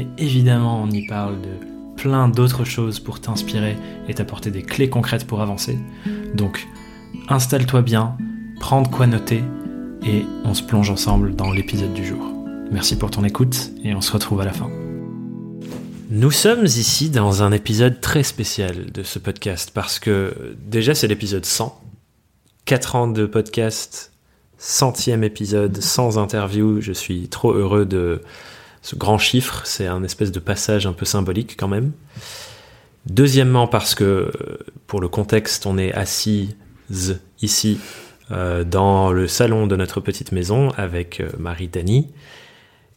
mais évidemment on y parle de plein d'autres choses pour t'inspirer et t'apporter des clés concrètes pour avancer. Donc installe-toi bien, prends de quoi noter et on se plonge ensemble dans l'épisode du jour. Merci pour ton écoute et on se retrouve à la fin. Nous sommes ici dans un épisode très spécial de ce podcast parce que déjà c'est l'épisode 100. 4 ans de podcast, centième épisode sans interview. Je suis trop heureux de, ce grand chiffre, c'est un espèce de passage un peu symbolique quand même. Deuxièmement, parce que pour le contexte, on est assis ici euh, dans le salon de notre petite maison avec euh, Marie Dany.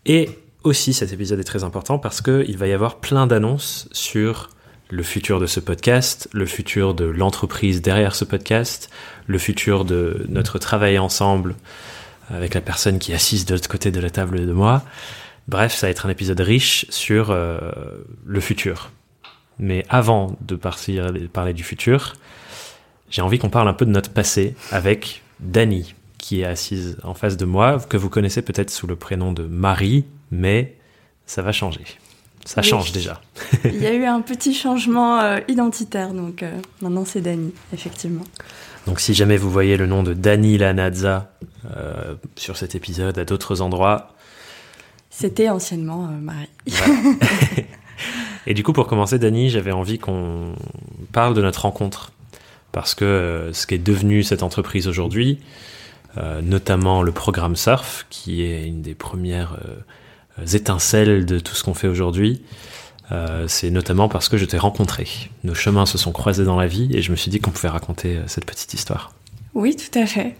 Et aussi, cet épisode est très important parce qu'il va y avoir plein d'annonces sur le futur de ce podcast, le futur de l'entreprise derrière ce podcast, le futur de notre travail ensemble avec la personne qui assise de l'autre côté de la table de moi. Bref, ça va être un épisode riche sur euh, le futur. Mais avant de partir parler du futur, j'ai envie qu'on parle un peu de notre passé avec Dani, qui est assise en face de moi, que vous connaissez peut-être sous le prénom de Marie, mais ça va changer. Ça change déjà. Il y a eu un petit changement euh, identitaire, donc euh, maintenant c'est Dani, effectivement. Donc si jamais vous voyez le nom de Dani Lanazza sur cet épisode à d'autres endroits, c'était anciennement euh, Marie. Et du coup, pour commencer, Dani, j'avais envie qu'on parle de notre rencontre. Parce que euh, ce qui est devenu cette entreprise aujourd'hui, euh, notamment le programme Surf, qui est une des premières étincelles de tout ce qu'on fait aujourd'hui, c'est notamment parce que je t'ai rencontré. Nos chemins se sont croisés dans la vie et je me suis dit qu'on pouvait raconter cette petite histoire. Oui, tout à fait.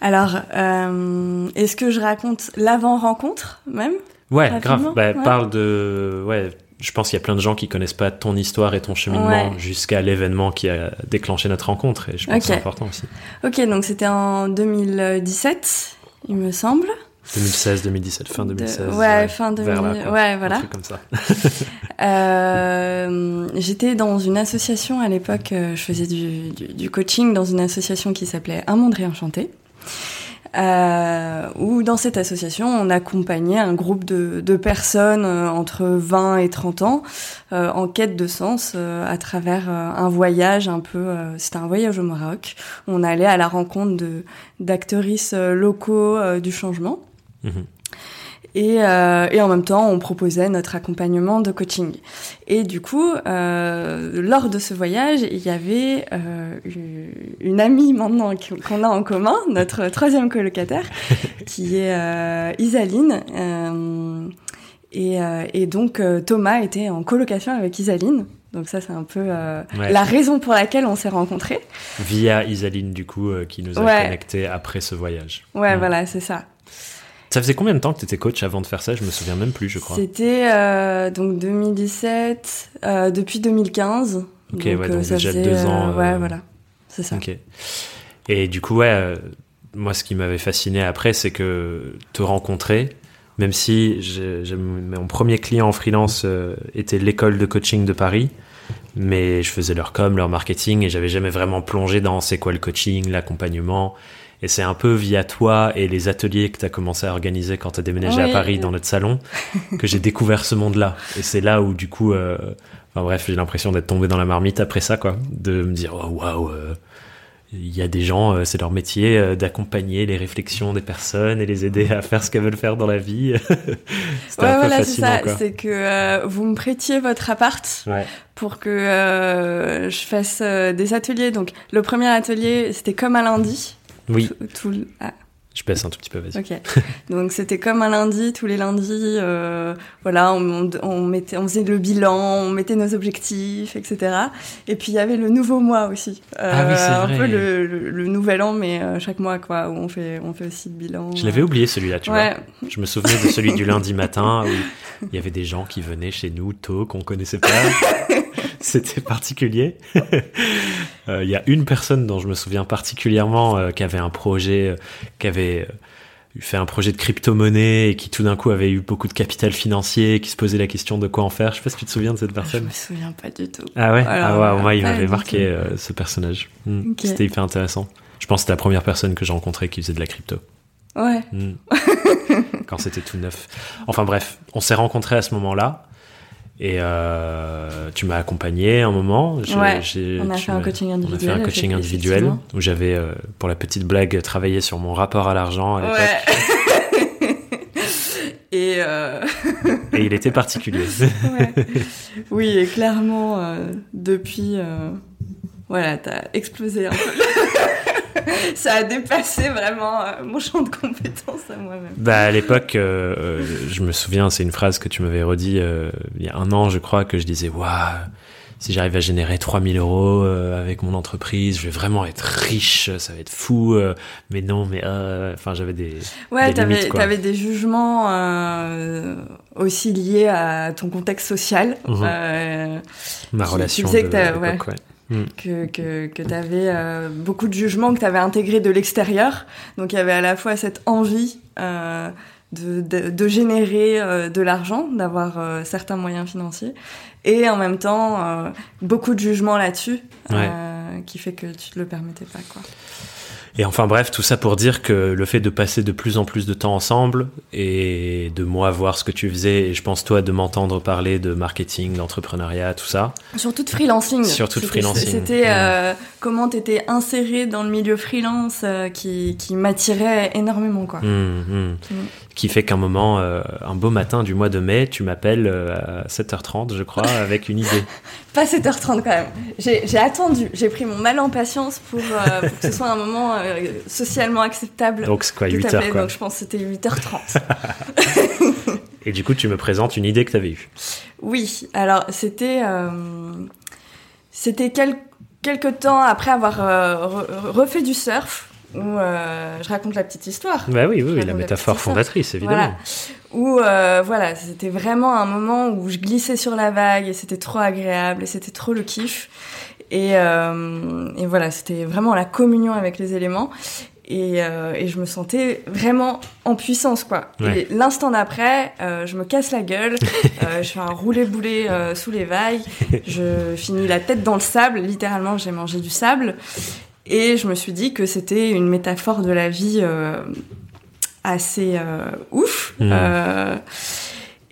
Alors, euh, est-ce que je raconte l'avant-rencontre même? Ouais, grave. Bah, Parle de. Ouais, je pense qu'il y a plein de gens qui connaissent pas ton histoire et ton cheminement jusqu'à l'événement qui a déclenché notre rencontre et je pense que c'est important aussi. Ok, donc c'était en 2017, il me semble. 2016, 2017, fin 2016. Ouais, fin 2016. Ouais, voilà. Un truc comme ça. euh, J'étais dans une association à l'époque, euh, je faisais du, du, du, coaching dans une association qui s'appelait Un monde réenchanté. Euh, où dans cette association, on accompagnait un groupe de, de personnes euh, entre 20 et 30 ans euh, en quête de sens euh, à travers un voyage un peu... C'était un voyage au Maroc. On allait à la rencontre de d'actrices locaux du changement. Mhm. Et, euh, et, en même temps, on proposait notre accompagnement de coaching. Et du coup, euh, lors de ce voyage, il y avait euh, une amie maintenant qu'on a en commun, notre troisième colocataire, qui est Isaline. Et, et, donc, Thomas était en colocation avec Isaline. Donc ça, c'est un peu la raison pour laquelle on s'est rencontrés. Via Isaline, du coup, qui nous a ouais. connectés après ce voyage. Ouais, voilà, c'est ça. Ça faisait combien de temps que tu étais coach avant de faire ça? Je me souviens même plus, je crois. C'était euh, donc 2017, euh, depuis 2015. Ok, donc, ouais, donc euh, ça déjà faisait, deux ans. Euh, ouais, voilà, c'est ça. Ok. Et du coup, ouais, euh, moi, ce qui m'avait fasciné après, c'est que te rencontrer, même si mon premier client en freelance était l'école de coaching de Paris, mais je faisais leur com, leur marketing, et j'avais jamais vraiment plongé dans c'est quoi le coaching, l'accompagnement et c'est un peu via toi et les ateliers que tu as commencé à organiser quand tu as déménagé à Paris dans notre salon que j'ai découvert ce monde-là. Et c'est là où, du coup, euh... enfin, bref, j'ai l'impression d'être tombé dans la marmite après ça, quoi. De me dire, oh, waouh, euh, il y a des gens, euh, c'est leur métier euh, d'accompagner les réflexions des personnes et les aider à faire ce qu'elles veulent faire dans la vie. C'était ouais, un peu voilà, c'est ça. C'est que vous me prêtiez votre appart ouais. pour que je fasse des ateliers. Donc, le premier atelier, c'était comme un lundi. Oui. Tout, tout, ah. Je baisse un tout petit peu, vas-y. Donc c'était comme un lundi, tous les lundis, euh, voilà, on, on, mettait, on faisait le bilan, on mettait nos objectifs, etc. Et puis il y avait le nouveau mois aussi. Euh, ah oui, c'est vrai. Un peu le, le, nouvel an, mais euh, chaque mois, quoi, où on fait, on fait aussi le bilan. Je l'avais oublié celui-là, tu ouais. vois. Je me souvenais de celui du lundi matin où il y avait des gens qui venaient chez nous tôt qu'on connaissait pas. C'était particulier. Euh, il y a une personne dont je me souviens particulièrement euh, qui avait un projet, euh, qui avait fait un projet de crypto-monnaie et qui tout d'un coup avait eu beaucoup de capital financier, qui se posait la question de quoi en faire. Je sais pas si tu te souviens de cette personne. Je me souviens pas du tout. Ah ouais, ah ouais moi il m'avait marqué ce personnage. Hmm. C'était hyper intéressant. Je pense que c'était la première personne que j'ai rencontrée qui faisait de la crypto. Ouais. Hmm. Quand c'était tout neuf. Enfin bref, on s'est rencontrés à ce moment-là. Et euh, tu m'as accompagné un moment. Ouais, on a fait un coaching individuel. On a fait un coaching individuel où j'avais, euh, pour la petite blague, travaillé sur mon rapport à l'argent. Ouais. et, euh... et il était particulier. ouais. Oui, et clairement, euh, depuis, euh, voilà, t'as explosé un peu. ça a dépassé vraiment euh, mon champ de compétences à moi-même. Bah, à l'époque, euh, euh, je me souviens, c'est une phrase que tu m'avais redit il y a un an, je crois, que je disais, waouh, si j'arrive à générer 3000 euros avec mon entreprise, je vais vraiment être riche, ça va être fou. mais non, mais enfin, j'avais des. Ouais, t'avais, avais des jugements aussi liés à ton contexte social. Mhm. Ma relation. Tu sais que Mm. que, que, que tu avais euh, beaucoup de jugements que tu avais intégrés de l'extérieur. Donc il y avait à la fois cette envie euh, de, de, de, générer euh, de l'argent, d'avoir certains moyens financiers, et en même temps beaucoup de jugements là-dessus, qui fait que tu te le permettais pas. quoi. Et enfin bref, tout ça pour dire que le fait de passer de plus en plus de temps ensemble et de moi voir ce que tu faisais et je pense toi de m'entendre parler de marketing, d'entrepreneuriat, tout ça. Surtout de freelancing. Surtout de freelancing. C'était euh, comment tu étais inséré dans le milieu freelance euh, qui, qui m'attirait énormément quoi. Mmh, mmh. Mmh. Qui fait qu'un moment, euh, un beau matin du mois de mai, tu m'appelles euh, à 7h30 je crois avec une idée. Pas 7h30 quand même. J'ai attendu, j'ai pris mon mal en patience pour, pour que ce soit un moment socialement acceptable. Donc c'est quoi, 8 h quoi. Donc je pense que c'était 8h30. Et du coup, tu me présentes une idée que tu avais eue. Oui, alors c'était c'était quel, quelques temps après avoir euh, refait du surf où je raconte la petite histoire. Bah oui, oui, la métaphore fondatrice, évidemment. Où voilà, c'était vraiment un moment où je glissais sur la vague et c'était trop agréable et c'était trop le kiff. Et, euh, et voilà, c'était vraiment la communion avec les éléments. Et, euh, et, je me sentais vraiment en puissance quoi. Et l'instant d'après, euh, je me casse la gueule, euh, je fais un roulé-boulet euh, sous les vagues, je finis la tête dans le sable, littéralement j'ai mangé du sable, et je me suis dit que c'était une métaphore de la vie euh, assez ouf. Mmh.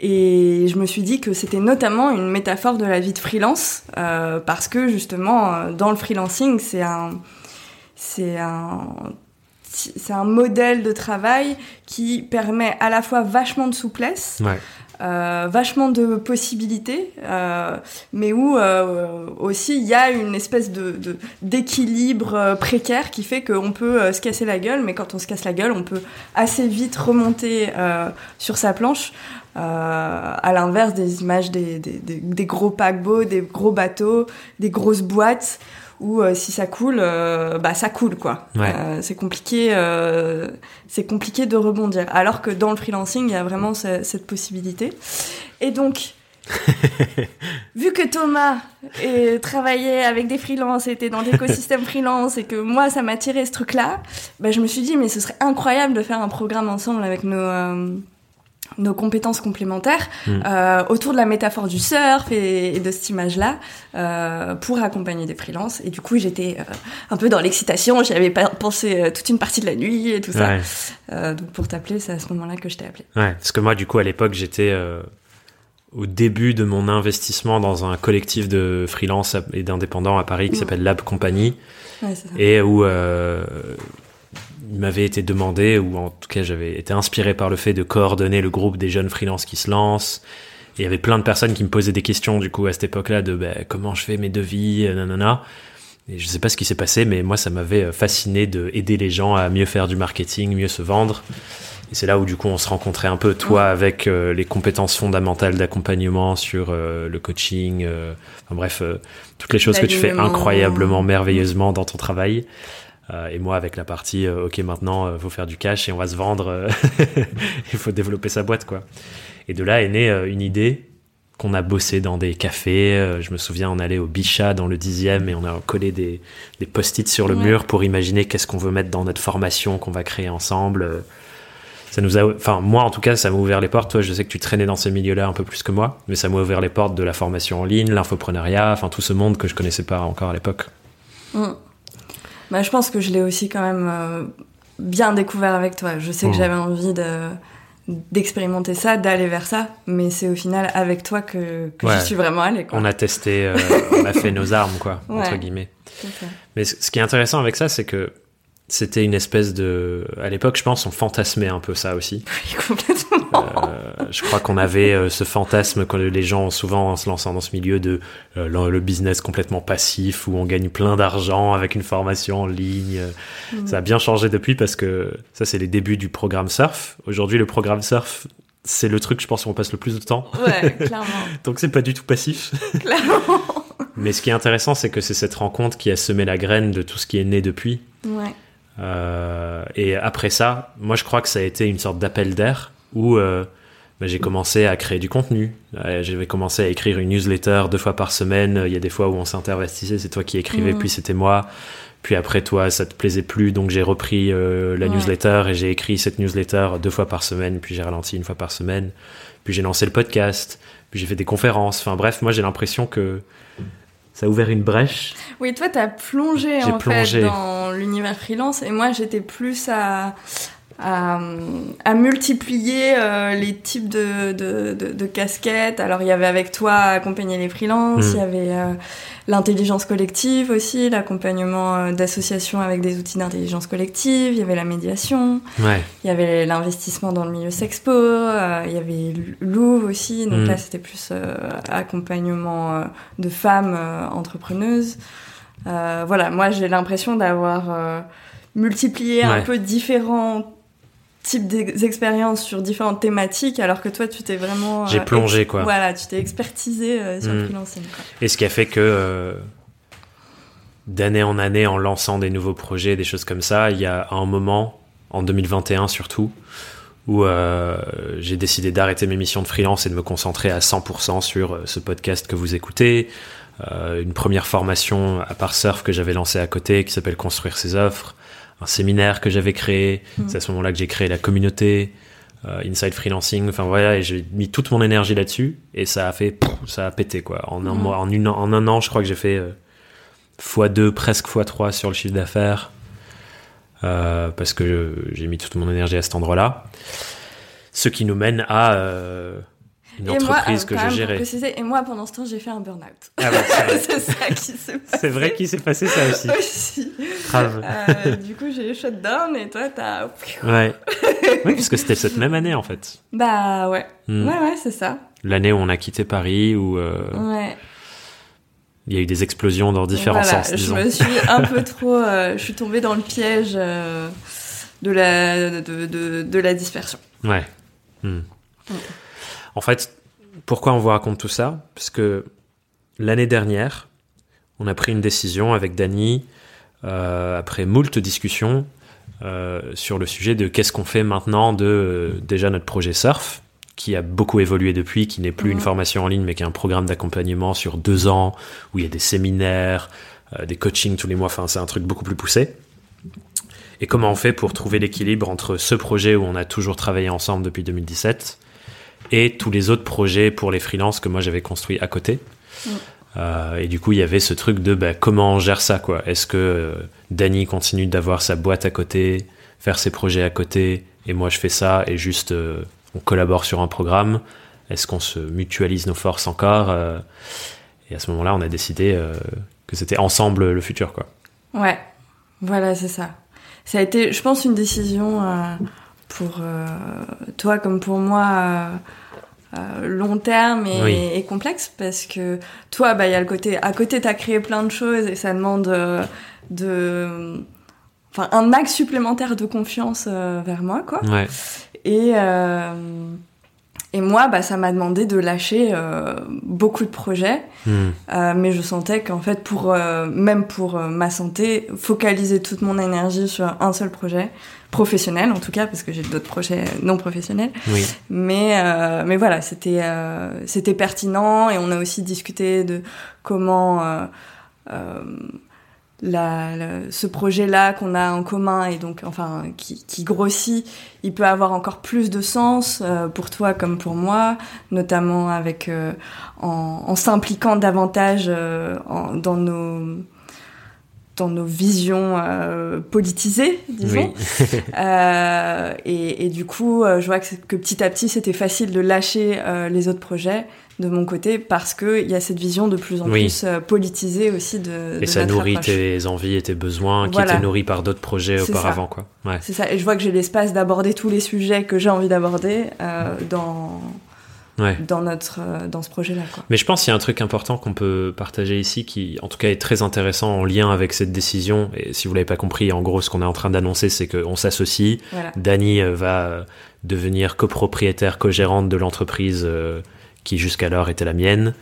Et je me suis dit que c'était notamment une métaphore de la vie de freelance, euh, parce que justement, euh, dans le freelancing, c'est un, c'est un, c'est un modèle de travail qui permet à la fois vachement de souplesse, ouais. euh, vachement de possibilités, euh, mais où euh, aussi il y a une espèce de, d'équilibre précaire qui fait qu'on peut se casser la gueule, mais quand on se casse la gueule, on peut assez vite remonter sur sa planche. À l'inverse des images des, des, des, des, gros paquebots, des gros bateaux, des grosses boîtes où euh, si ça coule, euh, bah ça coule quoi. Ouais. c'est compliqué, c'est compliqué de rebondir. Alors que dans le freelancing, il y a vraiment ce, cette possibilité. Et donc, vu que Thomas et, travaillait avec des freelances, était dans l'écosystème freelance et que moi ça m'attirait ce truc-là, bah, je me suis dit mais ce serait incroyable de faire un programme ensemble avec nos nos compétences complémentaires mm. euh, autour de la métaphore du surf et, et de cette image-là euh, pour accompagner des freelances. Et du coup, j'étais euh, un peu dans l'excitation. J'y avais pensé toute une partie de la nuit et tout ça. Ouais. Donc pour t'appeler, c'est à ce moment-là que je t'ai appelé. Ouais, parce que moi, du coup, à l'époque, j'étais au début de mon investissement dans un collectif de freelance et d'indépendants à Paris qui Mm. s'appelle Lab Company Ouais, c'est ça. et où il m'avait été demandé, ou en tout cas j'avais été inspiré par le fait de coordonner le groupe des jeunes freelances qui se lancent. Et il y avait plein de personnes qui me posaient des questions du coup à cette époque-là de bah, comment je fais mes devis, euh, nanana. Et je sais pas ce qui s'est passé, mais moi, ça m'avait fasciné de aider les gens à mieux faire du marketing, mieux se vendre. Et c'est là où du coup on se rencontrait un peu, toi avec euh, les compétences fondamentales d'accompagnement sur euh, le coaching, euh, enfin, bref, toutes les choses que tu fais incroyablement, merveilleusement dans ton travail. Et moi avec la partie, ok maintenant, faut faire du cash et on va se vendre, il faut développer sa boîte quoi. Et de là est née une idée qu'on a bossé dans des cafés. je me souviens, on allait au Bichat dans le dixième et on a collé des, des post-it sur le mur pour imaginer qu'est-ce qu'on veut mettre dans notre formation qu'on va créer ensemble ça nous a, enfin moi en tout cas, ça m'a ouvert les portes. Toi, je sais que tu traînais dans ce milieu-là un peu plus que moi, mais ça m'a ouvert les portes de la formation en ligne, l'infoprenariat, enfin tout ce monde que je connaissais pas encore à l'époque. Mm. Bah, je pense que je l'ai aussi quand même euh, bien découvert avec toi. Je sais que mm. j'avais envie de d'expérimenter ça, d'aller vers ça, mais c'est au final avec toi que, que je suis vraiment allée. On a testé, euh, on a fait nos armes, quoi, entre guillemets. Mais ce qui est intéressant avec ça, c'est que c'était une espèce de à l'époque je pense on fantasmait un peu ça aussi oui, complètement je crois qu'on avait euh, ce fantasme que les gens souvent en se lançant dans ce milieu de euh, le, business complètement passif où on gagne plein d'argent avec une formation en ligne. Mm. ça a bien changé depuis parce que ça c'est les débuts du programme surf. Aujourd'hui le programme surf c'est le truc je pense où on passe le plus de temps. Ouais clairement. Donc c'est pas du tout passif. Clairement. Mais ce qui est intéressant c'est que c'est cette rencontre qui a semé la graine de tout ce qui est né depuis. Ouais. Euh, et après ça, moi je crois que ça a été une sorte d'appel d'air où euh, bah, j'ai commencé à créer du contenu. Euh, J'avais commencé à écrire une newsletter deux fois par semaine. Il y a des fois où on s'intervestissait, c'est toi qui écrivais, mmh. puis c'était moi. Puis après toi, ça te plaisait plus, donc j'ai repris euh, la newsletter et j'ai écrit cette newsletter deux fois par semaine. Puis j'ai ralenti une fois par semaine. Puis j'ai lancé le podcast. Puis j'ai fait des conférences. Enfin bref, moi j'ai l'impression que ça a ouvert une brèche. Oui, toi, tu as plongé en fait dans l'univers freelance et moi, j'étais plus à, à, multiplier euh, les types de, de, de, casquettes. Alors, il y avait avec toi accompagner les freelances, il y avait euh, l'intelligence collective aussi, l'accompagnement euh, d'associations avec des outils d'intelligence collective, il y avait la médiation, il y avait l'investissement dans le milieu sexpo, euh, il y avait Louvre aussi, donc mm. là c'était plus euh, accompagnement de femmes entrepreneuses. voilà, moi j'ai l'impression d'avoir multiplié un peu différents types d'expériences sur différentes thématiques, alors que toi, tu t'es vraiment... J'ai plongé, quoi. Voilà, tu t'es expertisé sur le mm. freelancing. Et ce qui a fait que, d'année en année, en lançant des nouveaux projets, des choses comme ça, il y a un moment, en 2021 surtout, où euh, j'ai décidé d'arrêter mes missions de freelance et de me concentrer à 100% sur ce podcast que vous écoutez, euh, une première formation à part surf que j'avais lancée à côté qui s'appelle Construire ses offres, un séminaire que j'avais créé. Mm. C'est à ce moment-là que j'ai créé la communauté. Euh, Inside Freelancing, enfin voilà, et j'ai mis toute mon énergie là-dessus et ça a fait, ça a pété quoi. En un mm. mois, en, une, en un an, je crois que j'ai fait euh, x2, presque x3 sur le chiffre d'affaires euh, parce que j'ai mis toute mon énergie à cet endroit-là. Ce qui nous mène à une entreprise que je gérais. et moi, pendant ce temps, j'ai fait un burn-out. Ah bah, c'est ça qui s'est passé. C'est vrai qu'il s'est passé ça aussi. aussi. Grave. Euh, du coup, j'ai eu shutdown et toi, t'as. ouais. Oui, parce que c'était cette même année en fait. Bah ouais. Hmm. Ouais, ouais, c'est ça. L'année où on a quitté Paris, où. Euh... Ouais. Il y a eu des explosions dans différents voilà, sens. Je me suis un peu trop. Euh, je suis tombée dans le piège euh, de, la, de, de, de, la dispersion. Ouais. Hmm. Mm. En fait, pourquoi on vous raconte tout ça? Parce que l'année dernière, on a pris une décision avec Dany, euh, après moult discussions, euh, sur le sujet de qu'est-ce qu'on fait maintenant de euh, déjà notre projet Surf, qui a beaucoup évolué depuis, qui n'est plus une formation en ligne, mais qui est un programme d'accompagnement sur deux ans, où il y a des séminaires, des coachings tous les mois, enfin c'est un truc beaucoup plus poussé. Et comment on fait pour trouver l'équilibre entre ce projet où on a toujours travaillé ensemble depuis 2017 et tous les autres projets pour les freelances que moi j'avais construits à côté. Mm. Euh, et du coup, il y avait ce truc de bah, comment on gère ça, quoi. Est-ce que euh, Danny continue d'avoir sa boîte à côté, faire ses projets à côté, et moi je fais ça, et juste euh, on collabore sur un programme? Est-ce qu'on se mutualise nos forces encore euh, Et à ce moment-là, on a décidé que c'était ensemble le futur, quoi. Ouais, voilà, c'est ça. Ça a été, je pense, une décision pour toi comme pour moi long terme et, complexe parce que toi, bah, il y a le côté, à côté, tu as créé plein de choses et ça demande de, enfin, un axe supplémentaire de confiance vers moi, quoi. Ouais. Et, et moi, bah, ça m'a demandé de lâcher euh, beaucoup de projets, hmm. euh, mais je sentais qu'en fait, pour euh, même pour euh, ma santé, focaliser toute mon énergie sur un seul projet professionnel, en tout cas, parce que j'ai d'autres projets non professionnels. Oui. Mais euh, mais voilà, c'était c'était pertinent et on a aussi discuté de comment la, ce projet-là qu'on a en commun et donc enfin qui, qui, grossit, il peut avoir encore plus de sens euh, pour toi comme pour moi, notamment avec euh, en, en s'impliquant davantage euh, en, dans nos dans nos visions politisées, disons. et, et, du coup, je vois que, que, petit à petit, c'était facile de lâcher les autres projets de mon côté parce qu'il y a cette vision de plus en plus euh, politisée aussi de. Et ça nourrit tes envies et tes besoins qui étaient nourris par d'autres projets auparavant. quoi. Ouais. C'est ça. Et je vois que j'ai l'espace d'aborder tous les sujets que j'ai envie d'aborder euh, dans. dans notre euh, dans ce projet-là. Mais je pense qu'il y a un truc important qu'on peut partager ici qui, en tout cas, est très intéressant en lien avec cette décision. Et si vous l'avez pas compris, en gros, ce qu'on est en train d'annoncer, c'est qu'on s'associe. Dani va devenir copropriétaire, co-gérante de l'entreprise qui jusqu'alors était la mienne,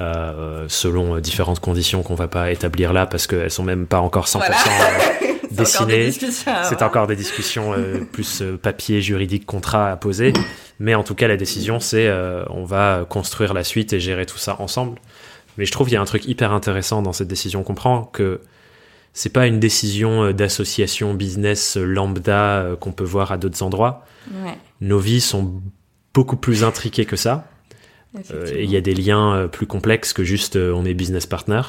euh, selon différentes conditions qu'on va pas établir là parce qu'elles sont même pas encore 100% euh, dessinées. C'est encore des discussions euh, plus papier, juridique, contrat à poser. Mais en tout cas, la décision, c'est on va construire la suite et gérer tout ça ensemble. Mais je trouve qu'il y a un truc hyper intéressant dans cette décision qu'on prend, que c'est pas une décision d'association business lambda qu'on peut voir à d'autres endroits. Nos vies sont beaucoup plus intriquées que ça. Euh, et il y a des liens euh, plus complexes que juste euh, on est business partner.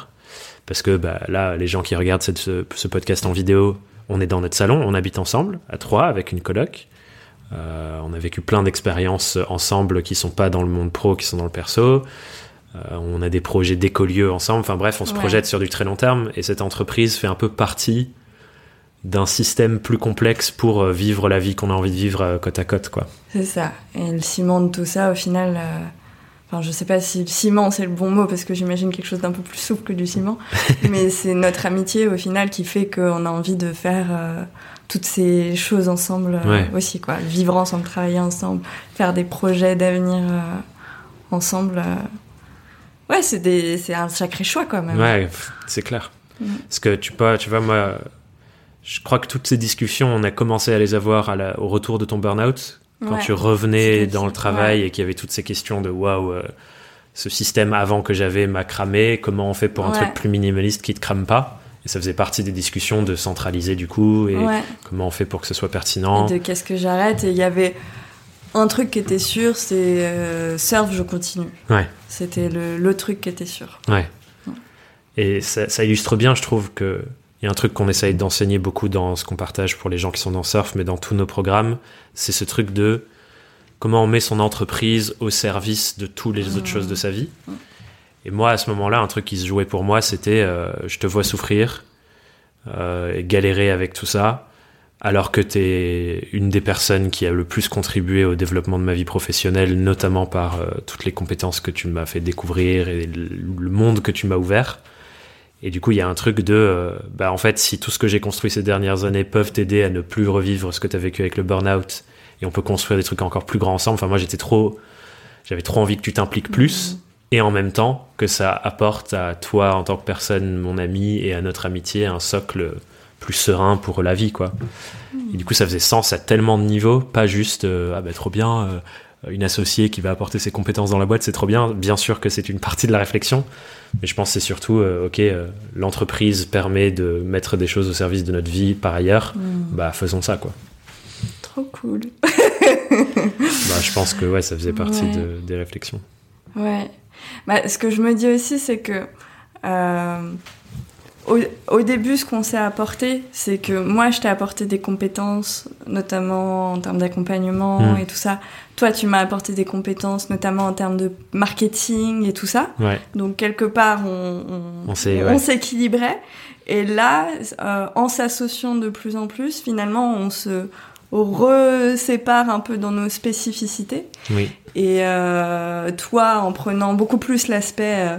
Parce que bah, là, les gens qui regardent cette, ce, podcast en vidéo, on est dans notre salon, on habite ensemble, à trois, avec une coloc. on a vécu plein d'expériences ensemble qui sont pas dans le monde pro, qui sont dans le perso. on a des projets d'écolieux ensemble. Enfin bref, on se projette sur du très long terme. Et cette entreprise fait un peu partie d'un système plus complexe pour vivre la vie qu'on a envie de vivre côte à côte, quoi. C'est ça. Et le ciment de tout ça, au final, Enfin, je sais pas si ciment c'est le bon mot parce que j'imagine quelque chose d'un peu plus souple que du ciment, mais c'est notre amitié au final qui fait qu'on a envie de faire euh, toutes ces choses ensemble euh, aussi, quoi. Vivre ensemble, travailler ensemble, faire des projets d'avenir euh, ensemble. Ouais, c'est des, c'est un sacré choix quand même. Ouais, c'est clair. Mm. Parce que tu vois, tu vois, moi, je crois que toutes ces discussions, on a commencé à les avoir à la, au retour de ton burn-out quand tu revenais dans le travail et qu'il y avait toutes ces questions de waouh, euh, ce système avant que j'avais m'a cramé, comment on fait pour un truc plus minimaliste qui te crame pas? Et ça faisait partie des discussions de centraliser du coup et comment on fait pour que ce soit pertinent. Et de qu'est-ce que j'arrête? Et il y avait un truc qui était sûr, c'est euh, surf, je continue. Ouais. C'était le, le, truc qui était sûr. Ouais. Et ça, ça, illustre bien, je trouve, que a un truc qu'on essaye d'enseigner beaucoup dans ce qu'on partage pour les gens qui sont dans surf, mais dans tous nos programmes, c'est ce truc de comment on met son entreprise au service de toutes les autres choses de sa vie. Et moi, à ce moment-là, un truc qui se jouait pour moi, c'était euh, je te vois souffrir euh, et galérer avec tout ça, alors que tu es une des personnes qui a le plus contribué au développement de ma vie professionnelle, notamment par euh, toutes les compétences que tu m'as fait découvrir et le monde que tu m'as ouvert. Et du coup, il y a un truc de, euh, bah, en fait, si tout ce que j'ai construit ces dernières années peuvent t'aider à ne plus revivre ce que tu as vécu avec le burn-out, et on peut construire des trucs encore plus grands ensemble. Enfin, moi, j'étais trop, j'avais trop envie que tu t'impliques plus, et en même temps que ça apporte à toi en tant que personne, mon ami, et à notre amitié un socle plus serein pour la vie, quoi. Et du coup, ça faisait sens à tellement de niveaux, pas juste, euh, ah bah trop bien, euh, une associée qui va apporter ses compétences dans la boîte, c'est trop bien. Bien sûr que c'est une partie de la réflexion, mais je pense que c'est surtout, euh, ok, euh, l'entreprise permet de mettre des choses au service de notre vie par ailleurs, mm. bah faisons ça, quoi. Trop cool. bah, je pense que ouais, ça faisait partie de, des réflexions. Ouais. Bah, ce que je me dis aussi, c'est que euh, au, début, ce qu'on s'est apporté, c'est que moi, je t'ai apporté des compétences, notamment en termes d'accompagnement hmm. et tout ça. Toi, tu m'as apporté des compétences, notamment en termes de marketing et tout ça. Donc, quelque part, on, on, s'équilibrait. Et là, euh, en s'associant de plus en plus, finalement, on se, resépare un peu dans nos spécificités. Oui. Et euh, toi, en prenant beaucoup plus l'aspect euh,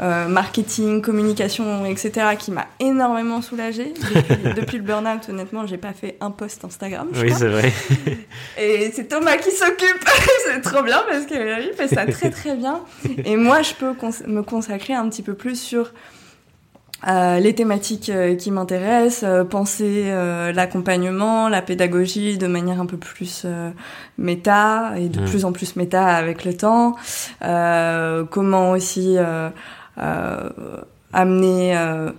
euh, marketing, communication, etc., qui m'a énormément soulagée. Depuis, depuis le burn-out, honnêtement, j'ai pas fait un post Instagram. je Oui, c'est vrai. Et c'est Thomas qui s'occupe. c'est trop bien parce qu'il fait ça très très bien. Et moi, je peux cons- me consacrer un petit peu plus sur euh, les thématiques euh, qui m'intéressent, euh, penser euh, l'accompagnement, la pédagogie de manière un peu plus euh, méta et de Mm. plus en plus méta avec le temps. Euh, comment aussi euh, euh, amener euh,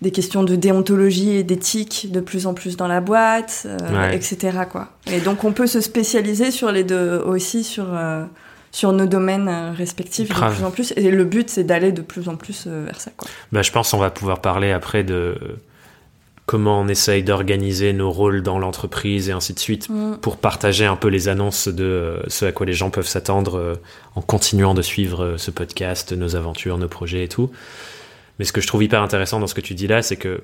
des questions de déontologie et d'éthique de plus en plus dans la boîte, euh, Ouais. etc. Quoi. Et donc on peut se spécialiser sur les deux aussi sur euh, sur nos domaines euh, respectifs de plus en plus. Et le but c'est d'aller de plus en plus euh, vers ça. Quoi. Bah, je pense qu'on va pouvoir parler après de comment on essaye d'organiser nos rôles dans l'entreprise et ainsi de suite Mm. pour partager un peu les annonces de euh, ce à quoi les gens peuvent s'attendre en continuant de suivre ce podcast, nos aventures, nos projets et tout. Mais ce que je trouve hyper intéressant dans ce que tu dis là, c'est que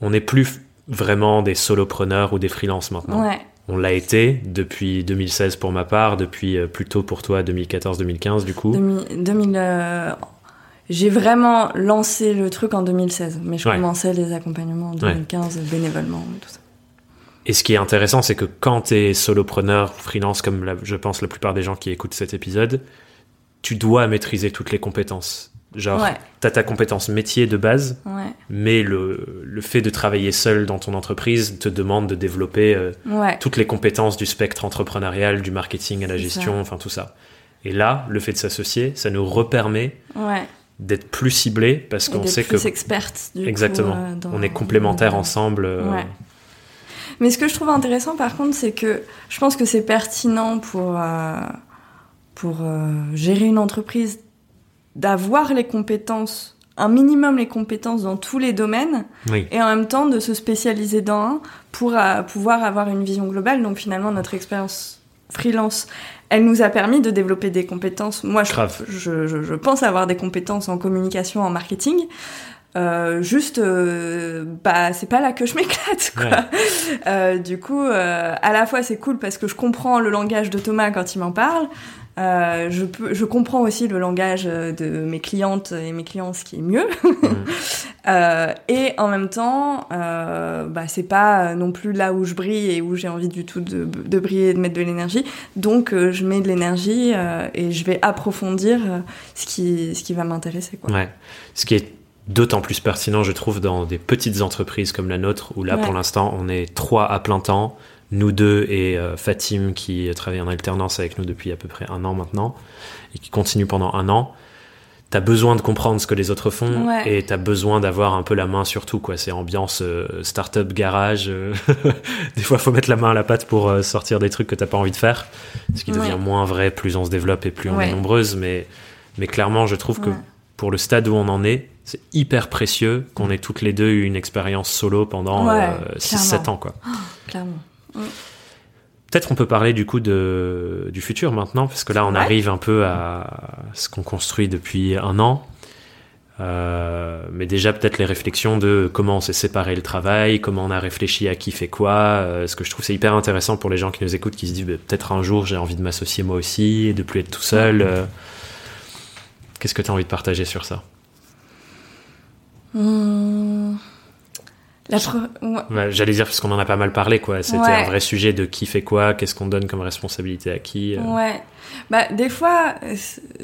on n'est plus vraiment des solopreneurs ou des freelances maintenant. Ouais. On l'a été depuis 2016 pour ma part, depuis euh, plutôt pour toi 2014-2015 du coup. 2000, 2000, euh, j'ai vraiment lancé le truc en 2016, mais je Ouais. commençais les accompagnements en 2015 bénévolement et tout ça. Et ce qui est intéressant, c'est que quand tu es solopreneur, freelance, comme la- je pense la plupart des gens qui écoutent cet épisode, tu dois maîtriser toutes les compétences. Genre, Ouais, tu as ta compétence métier de base, ouais, mais le, le fait de travailler seul dans ton entreprise te demande de développer euh, ouais. toutes les compétences du spectre entrepreneurial, du marketing à la gestion, enfin tout ça. Et là, le fait de s'associer, ça nous repermet d'être plus ciblés parce qu'on sait plus que experte. Du exactement, coup, euh, dans- on est complémentaires ensemble. euh. Mais ce que je trouve intéressant, par contre, c'est que je pense que c'est pertinent pour, pour gérer une entreprise d'avoir les compétences, un minimum les compétences dans tous les domaines, Oui, et en même temps de se spécialiser dans un pour euh, pouvoir avoir une vision globale. Donc finalement, notre expérience freelance, elle nous a permis de développer des compétences. Moi, je, Grave. je, je- je pense avoir des compétences en communication, en marketing. Euh, juste, euh, bah, c'est pas là que je m'éclate, quoi. Ouais. Euh, du coup, euh, à la fois, c'est cool parce que je comprends le langage de Thomas quand il m'en parle. Euh, je, peux, je comprends aussi le langage euh, de mes clientes et mes clients, ce qui est mieux. Euh, et en même temps, euh, bah, c'est pas non plus là où je brille et où j'ai envie du tout de, de briller et de mettre de l'énergie. Donc, je mets de l'énergie et je vais approfondir ce, qui, ce qui va m'intéresser. Ouais. Ce qui est d'autant plus pertinent, je trouve, dans des petites entreprises comme la nôtre, où là, Ouais. pour l'instant, on est trois à plein temps, nous deux et euh, Fatim, qui travaille en alternance avec nous depuis à peu près un an maintenant, et qui continue pendant un an. T'as besoin de comprendre ce que les autres font Ouais. et t'as besoin d'avoir un peu la main sur tout, quoi. C'est ambiance euh, start-up garage. euh, des fois, faut mettre la main à la pâte pour euh, sortir des trucs que t'as pas envie de faire, ce qui devient moins vrai plus on se développe et plus on est nombreuses. Mais, mais clairement, je trouve que pour le stade où on en est, c'est hyper précieux qu'on ait toutes les deux eu une expérience solo pendant Ouais, 6-7 clairement. ans. Quoi. Clairement. Peut-être on peut parler du coup de, du futur maintenant, parce que là on Ouais. arrive un peu à ce qu'on construit depuis un an. Euh, mais déjà peut-être les réflexions de comment on s'est séparé le travail, comment on a réfléchi à qui fait quoi. Euh, ce que je trouve c'est hyper intéressant pour les gens qui nous écoutent, qui se disent bah, peut-être un jour j'ai envie de m'associer moi aussi et de plus être tout seul. Euh, Qu'est-ce que tu as envie de partager sur ça? Hum, ouais. J'allais dire parce qu'on en a pas mal parlé quoi. C'était Ouais. un vrai sujet de qui fait quoi, qu'est-ce qu'on donne comme responsabilité à qui. euh. Ouais. Bah, des fois,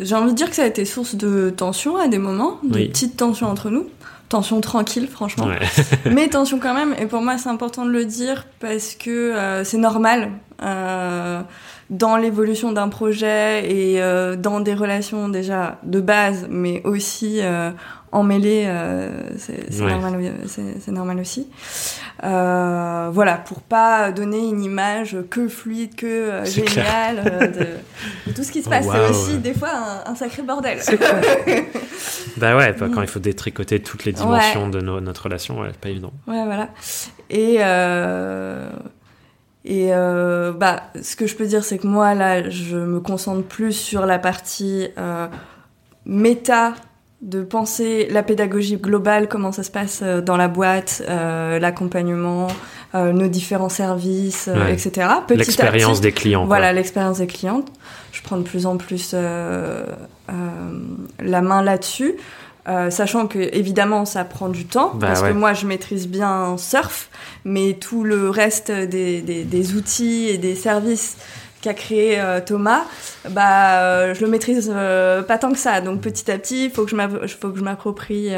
j'ai envie de dire que ça a été source de tension à des moments, de Oui. petites tensions entre nous. Tension tranquille, franchement. Ouais. Mais tension quand même. Et pour moi, c'est important de le dire parce que euh, c'est normal. Euh, dans l'évolution d'un projet et euh, dans des relations déjà de base, mais aussi euh, emmêlées, euh, c'est Ouais. normal, c'est normal aussi. Euh, voilà, pour pas donner une image que fluide, que euh, géniale euh, de, de tout ce qui se Oh, passe. c'est aussi des fois un, un sacré bordel. Bah ouais, quand il faut détricoter toutes les dimensions de no- notre relation, ouais, pas évident. Ouais, voilà. Et euh, et euh, bah, ce que je peux dire, c'est que moi là, je me concentre plus sur la partie euh, méta de penser la pédagogie globale, comment ça se passe euh, dans la boîte, euh, l'accompagnement, euh, nos différents services, euh, Ouais. etc. L'expérience des clients. Voilà, l'expérience des clientes. Je prends de plus en plus euh, euh, la main là-dessus. Euh, sachant que évidemment ça prend du temps Bah parce ouais. que moi je maîtrise bien surf mais tout le reste des, des, des outils et des services qu'a créé euh, Thomas bah euh, je le maîtrise euh, pas tant que ça donc petit à petit il faut que je m'approprie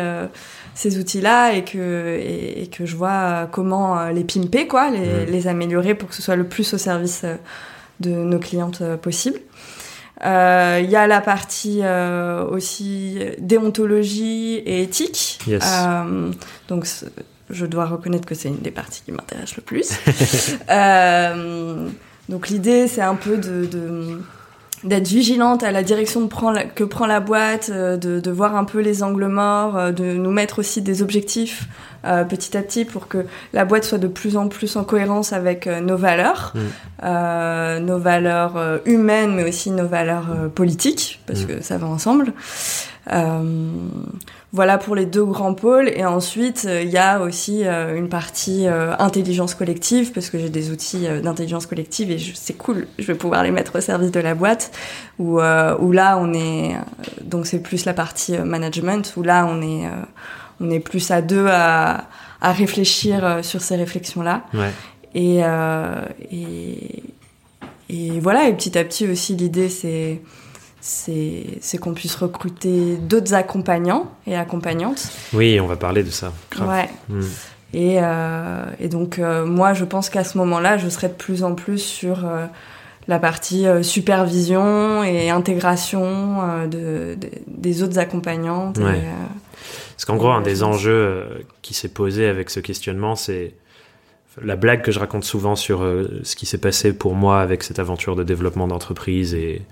ces outils là et que et, et que je vois comment les pimper quoi les, Mhm. les améliorer pour que ce soit le plus au service de nos clientes possible il y a la partie aussi déontologie et éthique. Yes. Donc je dois reconnaître que c'est une des parties qui m'intéresse le plus. Euh, donc l'idée c'est un peu de, de- d'être vigilante à la direction que prend la boîte, euh, de, de voir un peu les angles morts, euh, de nous mettre aussi des objectifs euh, petit à petit pour que la boîte soit de plus en plus en cohérence avec nos valeurs, Mm. euh, nos valeurs humaines, mais aussi nos valeurs politiques, parce Mm. que ça va ensemble. Euh, voilà pour les deux grands pôles. Et ensuite, euh, il y a aussi euh, une partie euh, intelligence collective, parce que j'ai des outils d'intelligence collective et c'est cool. Je vais pouvoir les mettre au service de la boîte. Où, où là, on est. Donc, c'est plus la partie management, où là, on est, on est plus à deux à, à réfléchir sur ces réflexions-là. Ouais. Et, et, et voilà, et petit à petit aussi, l'idée, c'est c'est qu'on puisse recruter d'autres accompagnants et accompagnantes. Oui, on va parler de ça. Grave. Ouais. Mm. Et, euh, et donc, euh, moi, je pense qu'à ce moment-là, je serai de plus en plus sur euh, la partie supervision et intégration de, de- des autres accompagnantes. Ouais. Parce qu'en gros, un des enjeux qui s'est posé avec ce questionnement, c'est la blague que je raconte souvent sur ce qui s'est passé pour moi avec cette aventure de développement d'entreprise et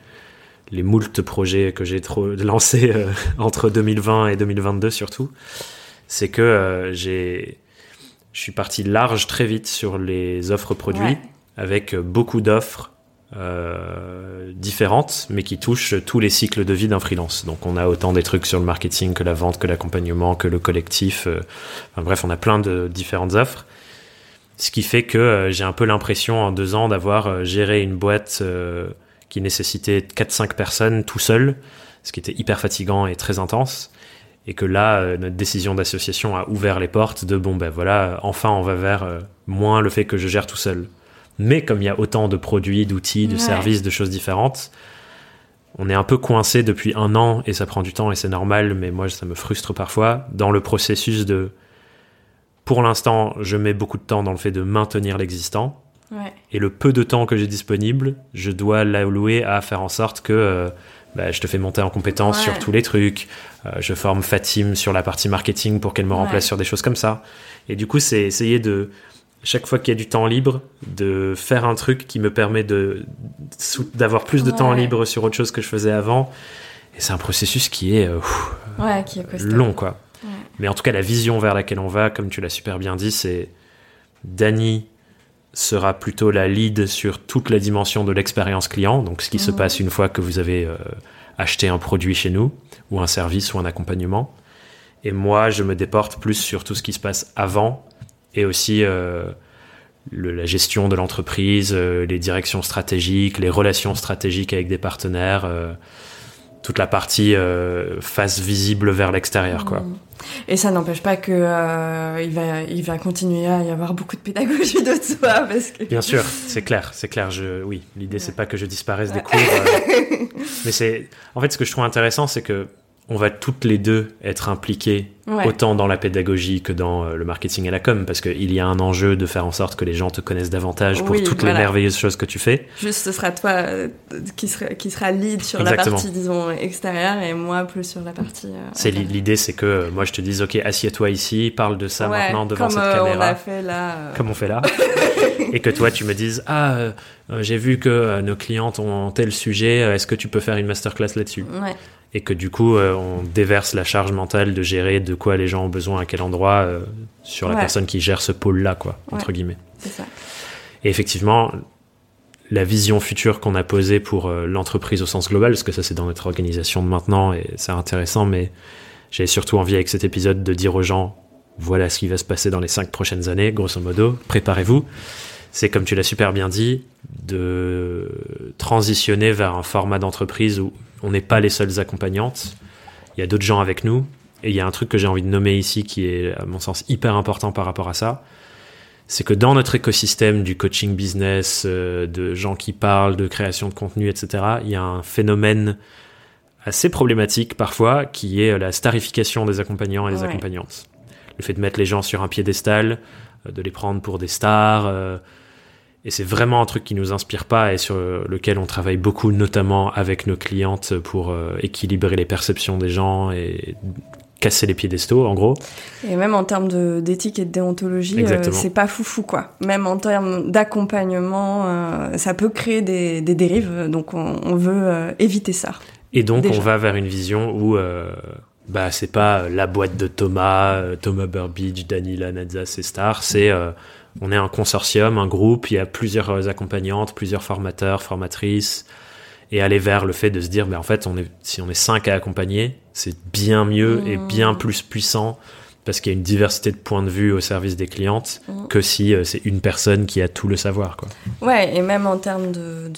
les moultes projets que j'ai trop lancés euh, entre 2020 et 2022 surtout. C'est que euh, j'ai, je suis parti large très vite sur les offres produits Ouais. avec beaucoup d'offres euh, différentes, mais qui touchent tous les cycles de vie d'un freelance. Donc on a autant des trucs sur le marketing que la vente, que l'accompagnement, que le collectif. enfin, bref, on a plein de différentes offres. Ce qui fait que j'ai un peu l'impression en deux ans d'avoir géré une boîte qui nécessitait 4-5 personnes tout seul, ce qui était hyper fatigant et très intense. Et que là, euh, notre décision d'association a ouvert les portes de bon ben voilà, enfin on va vers euh, moins le fait que je gère tout seul. Mais comme il y a autant de produits, d'outils, de Ouais. services, de choses différentes, on est un peu coincé depuis un an et ça prend du temps et c'est normal, mais moi ça me frustre parfois dans le processus de. Pour l'instant, je mets beaucoup de temps dans le fait de maintenir l'existant ouais. et le peu de temps que j'ai disponible, je dois l'allouer à faire en sorte que euh, bah, je te fais monter en compétence Ouais. sur tous les trucs, euh, je forme Fatim sur la partie marketing pour qu'elle me remplace Ouais. sur des choses comme ça. Et du coup, c'est essayer de, chaque fois qu'il y a du temps libre, de faire un truc qui me permet d'avoir plus de temps libre sur autre chose que je faisais avant. Et c'est un processus qui est euh, pff, qui est long, quoi. Mais en tout cas, la vision vers laquelle on va, comme tu l'as super bien dit, c'est Dany sera plutôt la lead sur toute la dimension de l'expérience client, donc ce qui se Mhm. passe une fois que vous avez euh, acheté un produit chez nous, ou un service, ou un accompagnement. Et moi, je me déporte plus sur tout ce qui se passe avant, et aussi euh, le- la gestion de l'entreprise, euh, les directions stratégiques, les relations stratégiques avec des partenaires, toute la partie euh, face visible vers l'extérieur, quoi. Mm. Et ça n'empêche pas que euh, il va il va continuer à y avoir beaucoup de pédagogie de soi parce que Bien sûr, c'est clair, c'est clair. Je, oui, l'idée c'est pas que je disparaisse des cours, euh, mais c'est, en fait, ce que je trouve intéressant, c'est que on va toutes les deux être impliquées Ouais. autant dans la pédagogie que dans euh, le marketing et la com, parce qu'il y a un enjeu de faire en sorte que les gens te connaissent davantage pour Oui, toutes voilà. les merveilleuses choses que tu fais. Juste, ce sera toi euh, qui sera qui sera lead sur Exactement. la partie disons extérieure et moi plus sur la partie. euh, C'est l'idée, c'est que euh, moi je te dise, ok, assieds-toi ici, parle de ça Ouais, maintenant devant comme cette on caméra. a fait là. comme on fait là, et que toi tu me dises ah j'ai vu que nos clientes ont tel sujet, est-ce que tu peux faire une masterclass là-dessus? Ouais. Et que du coup euh, on déverse la charge mentale de gérer de quoi les gens ont besoin à quel endroit euh, sur la Ouais. personne qui gère ce pôle-là quoi entre guillemets. Ça. Et effectivement la vision future qu'on a posée pour euh, l'entreprise au sens global, parce que ça c'est dans notre organisation de maintenant et c'est intéressant, mais J'avais surtout envie avec cet épisode de dire aux gens, voilà ce qui va se passer dans les cinq prochaines années, grosso modo, préparez-vous. C'est comme tu l'as super bien dit, de transitionner vers un format d'entreprise où on n'est pas les seules accompagnantes. Il y a d'autres gens avec nous. Et il y a un truc que j'ai envie de nommer ici qui est, à mon sens, hyper important par rapport à ça. C'est que dans notre écosystème du coaching business, euh, de gens qui parlent de création de contenu, etc., il y a un phénomène assez problématique parfois qui est la starification des accompagnants et des accompagnantes. Le fait de mettre les gens sur un piédestal, euh, de les prendre pour des stars. Euh, et c'est vraiment un truc qui nous inspire pas et sur lequel on travaille beaucoup, notamment avec nos clientes pour euh, équilibrer les perceptions des gens et casser les piédestaux, en gros. Et même en termes d'éthique et de déontologie, euh, c'est pas foufou, quoi. Même en termes d'accompagnement, euh, ça peut créer des, des dérives, donc on, on veut éviter ça. Et donc, on va vers une vision où bah, c'est pas la boîte de Thomas, Thomas Burbidge, Danila, Nadza, c'est Star, c'est on est un consortium, un groupe, il y a plusieurs accompagnantes, plusieurs formateurs, formatrices, et aller vers le fait de se dire, ben en fait, on est, si on est cinq à accompagner, c'est bien mieux et mmh. bien plus puissant parce qu'il y a une diversité de points de vue au service des clientes mmh. que si euh, c'est une personne qui a tout le savoir. Quoi. Ouais, et même en termes de,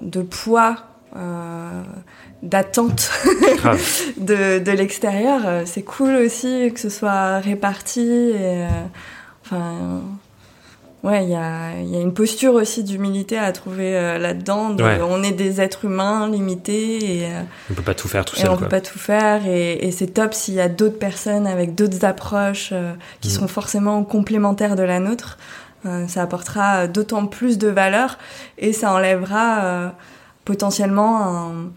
de, poids, euh, d'attente de, de l'extérieur, euh, c'est cool aussi que ce soit réparti. Et, enfin, Ouais, il y a, y a, une posture aussi d'humilité à trouver euh, là-dedans. On est des êtres humains limités et euh, on peut pas tout faire tout seul. on peut pas tout faire et, et c'est top s'il y a d'autres personnes avec d'autres approches euh, qui mm. sont forcément complémentaires de la nôtre. ça apportera d'autant plus de valeur et ça enlèvera potentiellement un,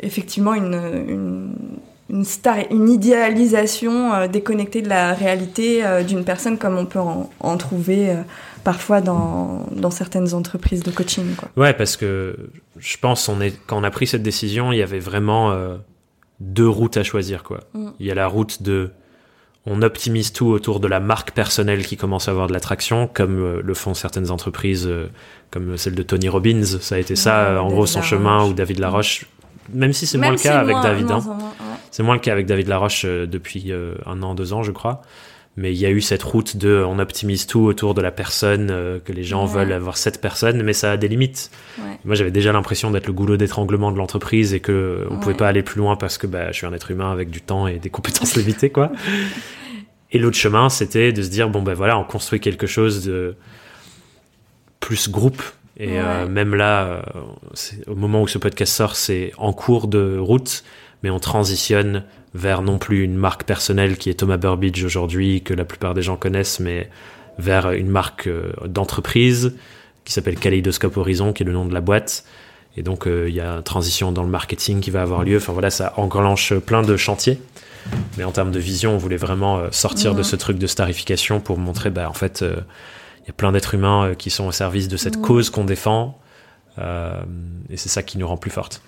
effectivement une, une une, star, une idéalisation déconnectée de la réalité d'une personne comme on peut en, en trouver parfois dans, dans certaines entreprises de coaching. Quoi. Ouais, parce que je pense on est, quand on a pris cette décision, il y avait vraiment euh, deux routes à choisir. Quoi. Mm. Il y a la route de on optimise tout autour de la marque personnelle qui commence à avoir de l'attraction, comme euh, le font certaines entreprises, euh, comme celle de Tony Robbins. Ça a été ça, en gros, son chemin, ou David Laroche. Même si c'est moins le cas avec David. Hein. C'est moins le cas avec David Laroche depuis un an, deux ans, je crois. Mais il y a eu cette route de on optimise tout autour de la personne euh, que les gens veulent avoir cette personne mais ça a des limites. Moi j'avais déjà l'impression d'être le goulot d'étranglement de l'entreprise et que on pouvait pas aller plus loin parce que bah, je suis un être humain avec du temps et des compétences limitées quoi. Et l'autre chemin c'était de se dire bon ben voilà on construit quelque chose de plus groupe. Et euh, même là euh, au moment où ce podcast sort c'est en cours de route mais on transitionne vers non plus une marque personnelle qui est Thomas Burbidge aujourd'hui, que la plupart des gens connaissent, mais vers une marque euh, d'entreprise qui s'appelle Kaleidoscope Horizon, qui est le nom de la boîte. Et donc, euh, il y a une transition dans le marketing qui va avoir lieu. Enfin voilà, ça enclenche plein de chantiers. Mais en termes de vision, on voulait vraiment euh, sortir de mhm. ce truc de starification pour montrer, bah, en fait, il y a plein d'êtres humains qui sont au service de cette mhm. cause qu'on défend. et c'est ça qui nous rend plus fortes.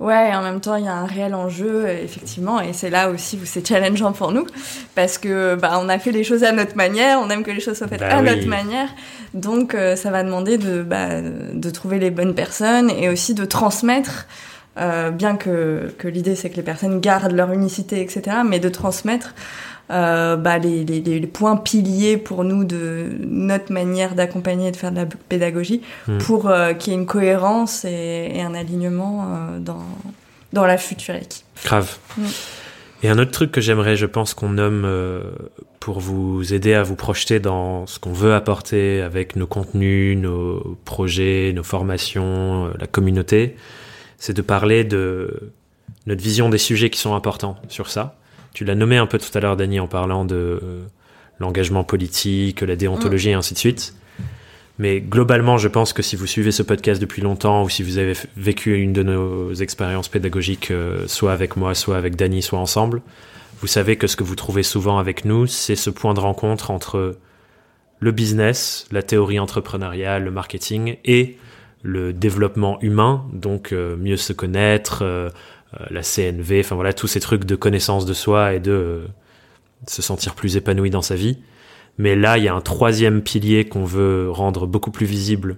Ouais, et en même temps, il y a un réel enjeu, effectivement, et c'est là aussi où c'est challengeant pour nous, parce que bah, on a fait les choses à notre manière, on aime que les choses soient faites bah à notre manière, donc euh, ça va demander de, bah, de trouver les bonnes personnes et aussi de transmettre, euh, bien que, que l'idée c'est que les personnes gardent leur unicité, etc., mais de transmettre euh, bah, les, les, les, points piliers pour nous de notre manière d'accompagner et de faire de la pédagogie hmm. pour euh, qu'il y ait une cohérence et, et un alignement euh, dans, dans la future équipe. Grave. Hmm. Et un autre truc que j'aimerais, je pense, qu'on nomme pour vous aider à vous projeter dans ce qu'on veut apporter avec nos contenus, nos projets, nos formations, la communauté, c'est de parler de notre vision des sujets qui sont importants sur ça tu l'as nommé un peu tout à l'heure, Dany, en parlant de euh, l'engagement politique, la déontologie et ainsi de suite. Mais globalement, je pense que si vous suivez ce podcast depuis longtemps ou si vous avez vécu une de nos expériences pédagogiques, euh, soit avec moi, soit avec Dany, soit ensemble, vous savez que ce que vous trouvez souvent avec nous, c'est ce point de rencontre entre le business, la théorie entrepreneuriale, le marketing et le développement humain, donc euh, mieux se connaître, euh, la CNV, enfin voilà, tous ces trucs de connaissance de soi et de euh, se sentir plus épanoui dans sa vie. Mais là, il y a un troisième pilier qu'on veut rendre beaucoup plus visible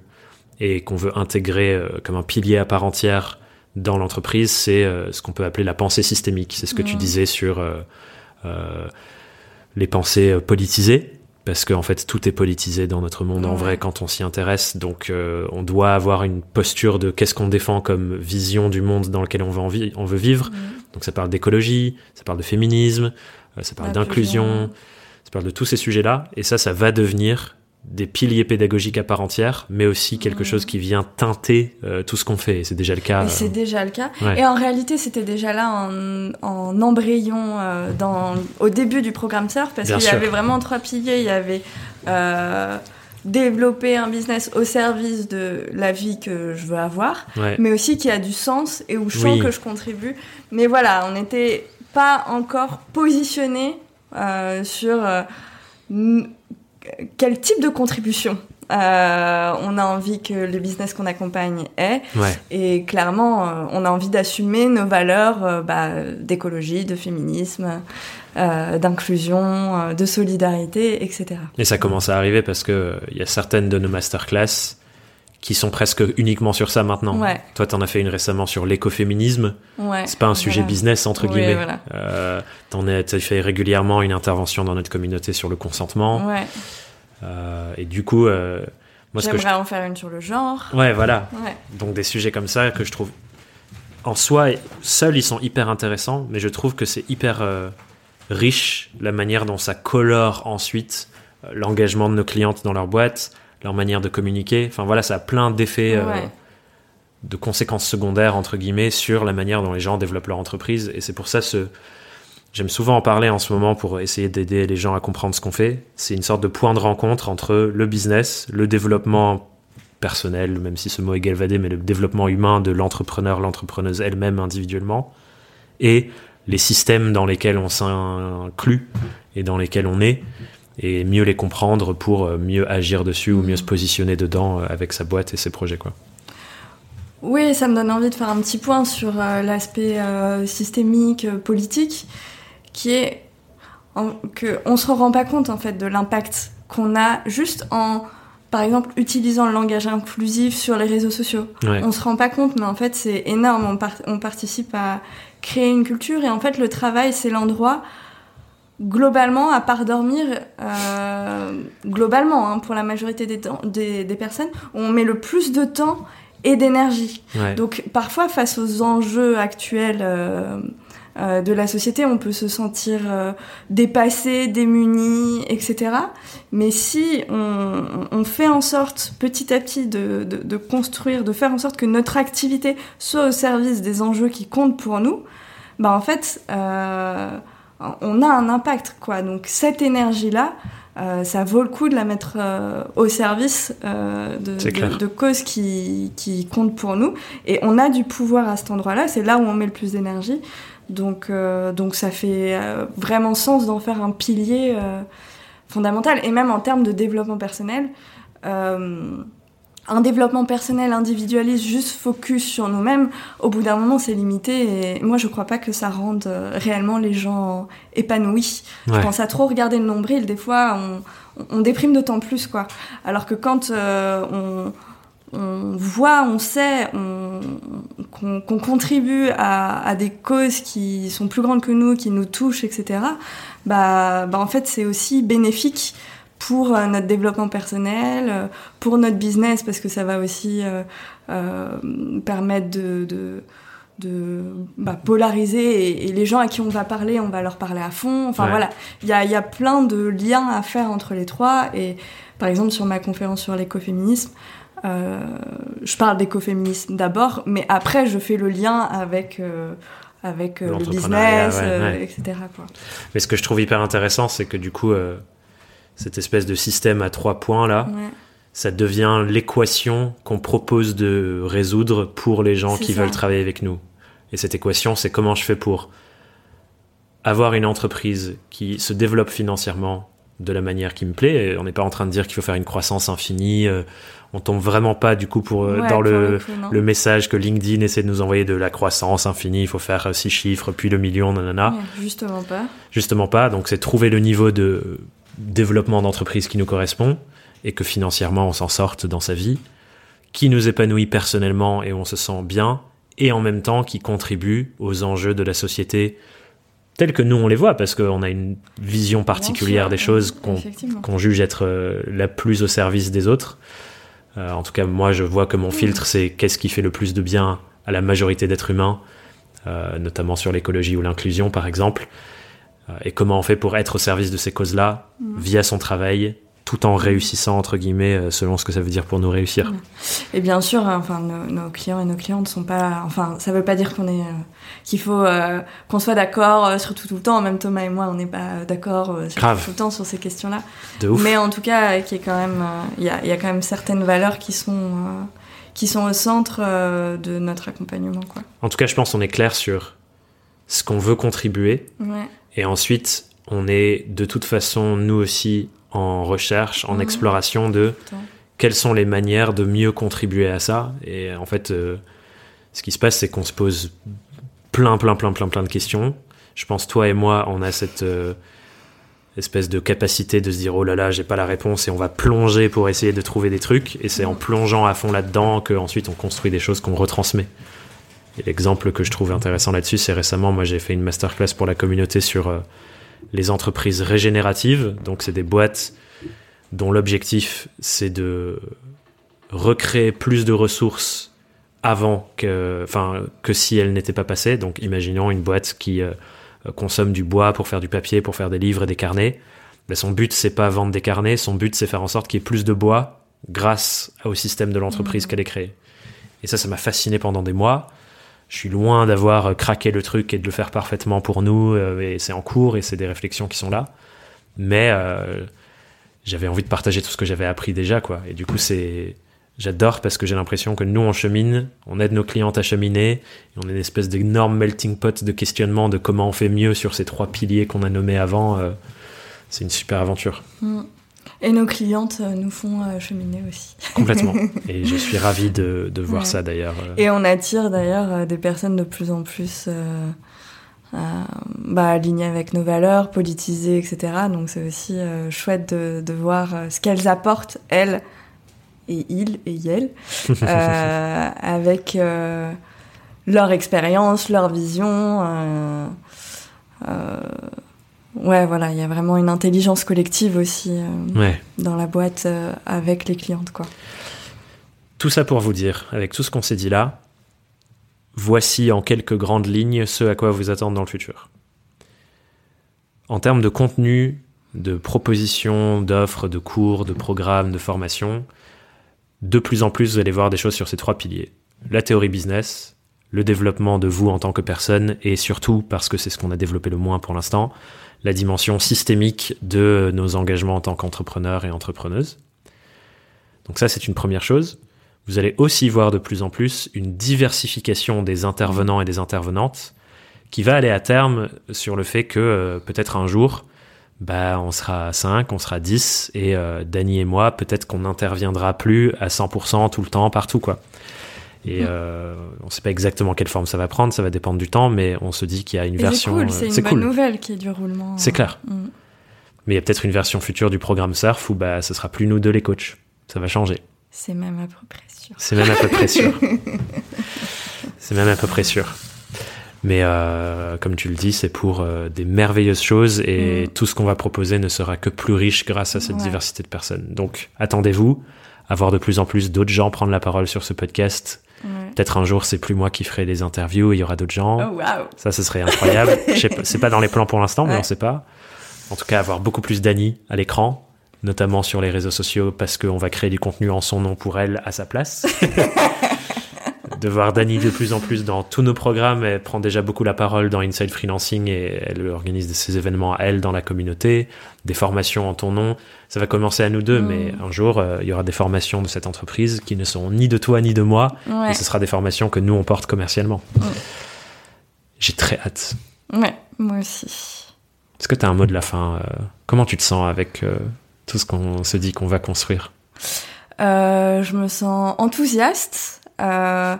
et qu'on veut intégrer euh, comme un pilier à part entière dans l'entreprise, c'est ce qu'on peut appeler la pensée systémique. C'est ce que tu disais sur les pensées politisées parce qu'en en fait tout est politisé dans notre monde en vrai quand on s'y intéresse. Donc on doit avoir une posture de qu'est-ce qu'on défend comme vision du monde dans lequel on veut, on veut vivre. Donc ça parle d'écologie, ça parle de féminisme, ça parle d'inclusion, ça parle de tous ces sujets-là. Et ça, ça va devenir des piliers pédagogiques à part entière, mais aussi quelque chose qui vient teinter euh, tout ce qu'on fait. C'est déjà le cas. Et c'est déjà le cas. Et en réalité, c'était déjà là en, en embrayon euh, dans, au début du programme Surf, parce qu'il y avait vraiment trois piliers. Il y avait euh, développer un business au service de la vie que je veux avoir, mais aussi qui a du sens et où je sens que je contribue. Mais voilà, on n'était pas encore positionné sur quel type de contribution euh, on a envie que le business qu'on accompagne ait. Et clairement, euh, on a envie d'assumer nos valeurs euh, bah, d'écologie, de féminisme, d'inclusion, de solidarité, etc. Et ça commence à arriver parce qu'il y a certaines de nos masterclass qui sont presque uniquement sur ça maintenant. Ouais. Toi, en as fait une récemment sur l'écoféminisme. Ouais, c'est pas un sujet business entre guillemets. Voilà. Euh, t'en as fait régulièrement une intervention dans notre communauté sur le consentement. Ouais. Euh, et du coup, euh, moi, j'aimerais je... en faire une sur le genre. Ouais, voilà. Donc des sujets comme ça que je trouve en soi seuls ils sont hyper intéressants, mais je trouve que c'est hyper euh, riche la manière dont ça colore ensuite l'engagement de nos clientes dans leur boîte leur manière de communiquer. Enfin voilà, ça a plein d'effets, euh, de conséquences secondaires entre guillemets sur la manière dont les gens développent leur entreprise. Et c'est pour ça ce J'aime souvent en parler en ce moment pour essayer d'aider les gens à comprendre ce qu'on fait. C'est une sorte de point de rencontre entre le business, le développement personnel, même si ce mot est galvadé, mais le développement humain de l'entrepreneur, l'entrepreneuse elle-même individuellement, et les systèmes dans lesquels on s'inclut et dans lesquels on est et mieux les comprendre pour euh, mieux agir dessus ou mieux se positionner dedans euh, avec sa boîte et ses projets quoi. Oui, ça me donne envie de faire un petit point sur euh, l'aspect systémique, politique, qui est qu'on que on se rend pas compte en fait de l'impact qu'on a juste en par exemple utilisant le langage inclusif sur les réseaux sociaux. On se rend pas compte, mais en fait c'est énorme. On, on participe à créer une culture et en fait le travail c'est l'endroit globalement, à part dormir, euh, globalement, hein, pour la majorité des, des, personnes, on met le plus de temps et d'énergie. Donc parfois, face aux enjeux actuels euh, euh, de la société, on peut se sentir dépassé, démuni, etc. Mais si on, fait en sorte petit à petit de, de, construire, de faire en sorte que notre activité soit au service des enjeux qui comptent pour nous, bah en fait on a un impact, quoi. Donc cette énergie-là, euh, ça vaut le coup de la mettre euh, au service euh, de, causes qui, qui, comptent pour nous. Et on a du pouvoir à cet endroit-là, c'est là où on met le plus d'énergie. Donc, donc ça fait vraiment sens d'en faire un pilier fondamental. Et même en termes de développement personnel, un développement personnel individualiste juste focus sur nous-mêmes, au bout d'un moment c'est limité et moi je crois pas que ça rende euh, réellement les gens épanouis. Je pense à trop regarder le nombril, des fois on, on déprime d'autant plus quoi. Alors que quand euh, on, on, voit, on sait, qu'on contribue à, à, des causes qui sont plus grandes que nous, qui nous touchent, etc. Bah, bah en fait c'est aussi bénéfique pour euh, notre développement personnel, euh, pour notre business, parce que ça va aussi euh, permettre de, de, de bah, polariser et, les gens à qui on va parler, on va leur parler à fond. Enfin voilà, il y a, y a plein de liens à faire entre les trois. Et par exemple, sur ma conférence sur l'écoféminisme, euh, je parle d'écoféminisme d'abord, mais après je fais le lien avec avec le business, etc. Quoi. Mais ce que je trouve hyper intéressant, c'est que du coup, cette espèce de système à trois points là, ça devient l'équation qu'on propose de résoudre pour les gens qui veulent travailler avec nous. Et cette équation, c'est comment je fais pour avoir une entreprise qui se développe financièrement de la manière qui me plaît. Et on n'est pas en train de dire qu'il faut faire une croissance infinie. Euh, on tombe vraiment pas du coup pour euh, dans le, le, message que LinkedIn essaie de nous envoyer de la croissance infinie. Il faut faire six chiffres puis le million, nanana. justement pas. Justement pas. Donc c'est trouver le niveau de développement d'entreprise qui nous correspond et que financièrement on s'en sorte dans sa vie, qui nous épanouit personnellement et on se sent bien, et en même temps qui contribue aux enjeux de la société telles que nous on les voit, parce qu'on a une vision particulière des choses qu'on juge être euh, la plus au service des autres. Euh, en tout cas, moi, je vois que mon filtre, c'est qu'est-ce qui fait le plus de bien à la majorité d'êtres humains, euh, notamment sur l'écologie ou l'inclusion, par exemple, et comment on fait pour être au service de ces causes-là via son travail, tout en réussissant, entre guillemets, euh, selon ce que ça veut dire pour nous réussir. Et bien sûr, hein, enfin, nos, nos clients et nos clientes sont pas. Enfin, ça veut pas dire qu'on est euh, qu'il faut euh, qu'on soit d'accord euh, sur tout tout le temps. Même Thomas et moi, on n'est pas euh, d'accord euh, sur Grave. tout, le temps sur ces questions-là. De ouf. Mais en tout cas, euh, qui est quand même, euh, il y, a, il y a quand même certaines valeurs qui sont euh, qui sont au centre euh, de notre accompagnement, quoi. En tout cas, je pense qu'on est clair sur ce qu'on veut contribuer. Ouais. Et ensuite, on est de toute façon, nous aussi, en recherche, en exploration de Attends. quelles sont les manières de mieux contribuer à ça. Et en fait, euh, ce qui se passe, c'est qu'on se pose plein, plein, plein, plein, plein de questions. Je pense, toi et moi, on a cette euh, espèce de capacité de se dire, oh là là, j'ai pas la réponse, et on va plonger pour essayer de trouver des trucs. Et c'est en plongeant à fond là-dedans qu'ensuite on construit des choses qu'on retransmet. Et l'exemple que je trouve intéressant là-dessus, c'est récemment, moi j'ai fait une masterclass pour la communauté sur euh, les entreprises régénératives. Donc c'est des boîtes dont l'objectif c'est de recréer plus de ressources avant que, enfin, que si elles n'étaient pas passées. Donc imaginons une boîte qui euh, consomme du bois pour faire du papier, pour faire des livres et des carnets. Ben, son but c'est pas vendre des carnets, son but c'est faire en sorte qu'il y ait plus de bois grâce au système de l'entreprise qu'elle ait créé. Et ça, ça m'a fasciné pendant des mois. Je suis loin d'avoir craqué le truc et de le faire parfaitement pour nous, euh, et c'est en cours et c'est des réflexions qui sont là. Mais euh, j'avais envie de partager tout ce que j'avais appris déjà, quoi. Et du coup, c'est j'adore parce que j'ai l'impression que nous on chemine, on aide nos clientes à cheminer, on est une espèce d'énorme melting pot de questionnement de comment on fait mieux sur ces trois piliers qu'on a nommés avant. euh, c'est une super aventure, Mm. Et nos clientes euh, nous font euh, cheminer aussi. complètement. et je suis ravi de, de voir Ouais. ça d'ailleurs. euh. Et on attire d'ailleurs des personnes de plus en plus euh, euh, bah, alignées avec nos valeurs, politisées, etc. Donc c'est aussi euh, chouette de, de voir ce qu'elles apportent, elles et ils et elles, avec leur expérience, leur vision. Ouais, voilà, il y a vraiment une intelligence collective aussi euh, Ouais. dans la boîte euh, avec les clientes, quoi. Tout ça pour vous dire, avec tout ce qu'on s'est dit là, voici en quelques grandes lignes ce à quoi vous attendre dans le futur. En termes de contenu, de propositions, d'offres, de cours, de programmes, de formations, de plus en plus vous allez voir des choses sur ces trois piliers. La théorie business, le développement de vous en tant que personne et surtout, parce que c'est ce qu'on a développé le moins pour l'instant, la dimension systémique de nos engagements en tant qu'entrepreneurs et entrepreneuses. Donc ça, c'est une première chose. Vous allez aussi voir de plus en plus une diversification des intervenants et des intervenantes qui va aller à terme sur le fait que euh, peut-être un jour, bah, on sera 5, on sera 10 et euh, Dany et moi, peut-être qu'on n'interviendra plus à 100% tout le temps, partout. quoi. Et euh, on ne sait pas exactement quelle forme ça va prendre, ça va dépendre du temps, mais on se dit qu'il y a une Et version... c'est cool, euh, c'est une bonne nouvelle qui est du roulement. C'est clair. Mm. Mais il y a peut-être une version future du programme Surf où bah, ce sera plus nous deux les coachs. Ça va changer. C'est même à peu près sûr. C'est même à peu près sûr. c'est même à peu près sûr. Mais euh, comme tu le dis, c'est pour euh, des merveilleuses choses et Mm. tout ce qu'on va proposer ne sera que plus riche grâce à cette Ouais. diversité de personnes. Donc attendez-vous à voir de plus en plus d'autres gens prendre la parole sur ce podcast. Ouais. Peut-être un jour, c'est plus moi qui ferai les interviews, il y aura d'autres gens. Oh Ça, ce serait incroyable. C'est pas dans les plans pour l'instant, mais on sait pas. En tout cas, avoir beaucoup plus d'Annie à l'écran, notamment sur les réseaux sociaux, parce qu'on va créer du contenu en son nom pour elle à sa place. de voir Dani de plus en plus dans tous nos programmes. Elle prend déjà beaucoup la parole dans Inside Freelancing et elle organise ses événements à elle dans la communauté, des formations en ton nom. Ça va commencer à nous deux, Mm. mais un jour, euh, il y aura des formations de cette entreprise qui ne seront ni de toi ni de moi, Ouais. et ce sera des formations que nous, on porte commercialement. Mm. J'ai très hâte. ouais, moi aussi. Est-ce que tu as un mot de la fin euh, Comment tu te sens avec euh, tout ce qu'on se dit qu'on va construire? Euh, je me sens enthousiaste. Euh,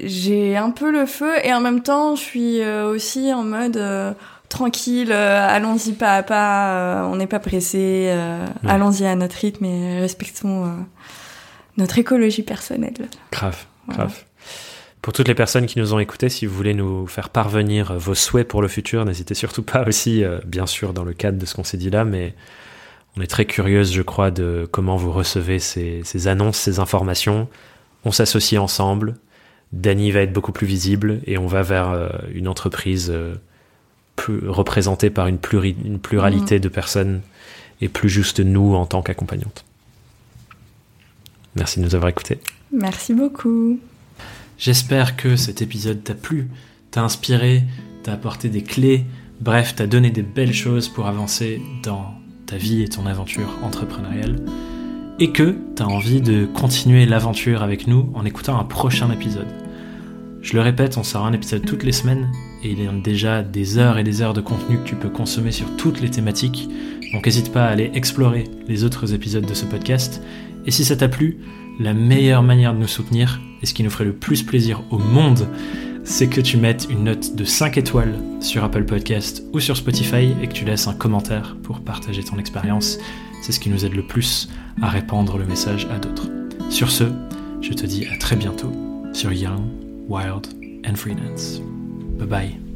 j'ai un peu le feu et en même temps, je suis euh, aussi en mode euh, tranquille. allons-y pas à pas. on n'est pas pressé. Ouais. Allons-y à notre rythme et respectons notre écologie personnelle. Grave, Voilà. grave. Pour toutes les personnes qui nous ont écoutés, si vous voulez nous faire parvenir vos souhaits pour le futur, n'hésitez surtout pas aussi, euh, bien sûr, dans le cadre de ce qu'on s'est dit là, mais on est très curieuse, je crois, de comment vous recevez ces, annonces, ces informations. On s'associe ensemble. Dany va être beaucoup plus visible et on va vers euh, une entreprise euh, plus représentée par une, pluralité mmh. de personnes et plus juste nous en tant qu'accompagnantes. Merci de nous avoir écoutés. Merci beaucoup. J'espère que cet épisode t'a plu, t'a inspiré, t'a apporté des clés, bref, t'a donné des belles choses pour avancer dans ta vie et ton aventure entrepreneuriale, et que t'as envie de continuer l'aventure avec nous en écoutant un prochain épisode. Je le répète, on sort un épisode toutes les semaines, et il y a déjà des heures et des heures de contenu que tu peux consommer sur toutes les thématiques, donc n'hésite pas à aller explorer les autres épisodes de ce podcast, et si ça t'a plu, la meilleure manière de nous soutenir, et ce qui nous ferait le plus plaisir au monde, c'est que tu mettes une note de 5 étoiles sur Apple Podcast ou sur Spotify et que tu laisses un commentaire pour partager ton expérience. C'est ce qui nous aide le plus à répandre le message à d'autres. Sur ce, je te dis à très bientôt sur Young, Wild and Freelance. Bye bye.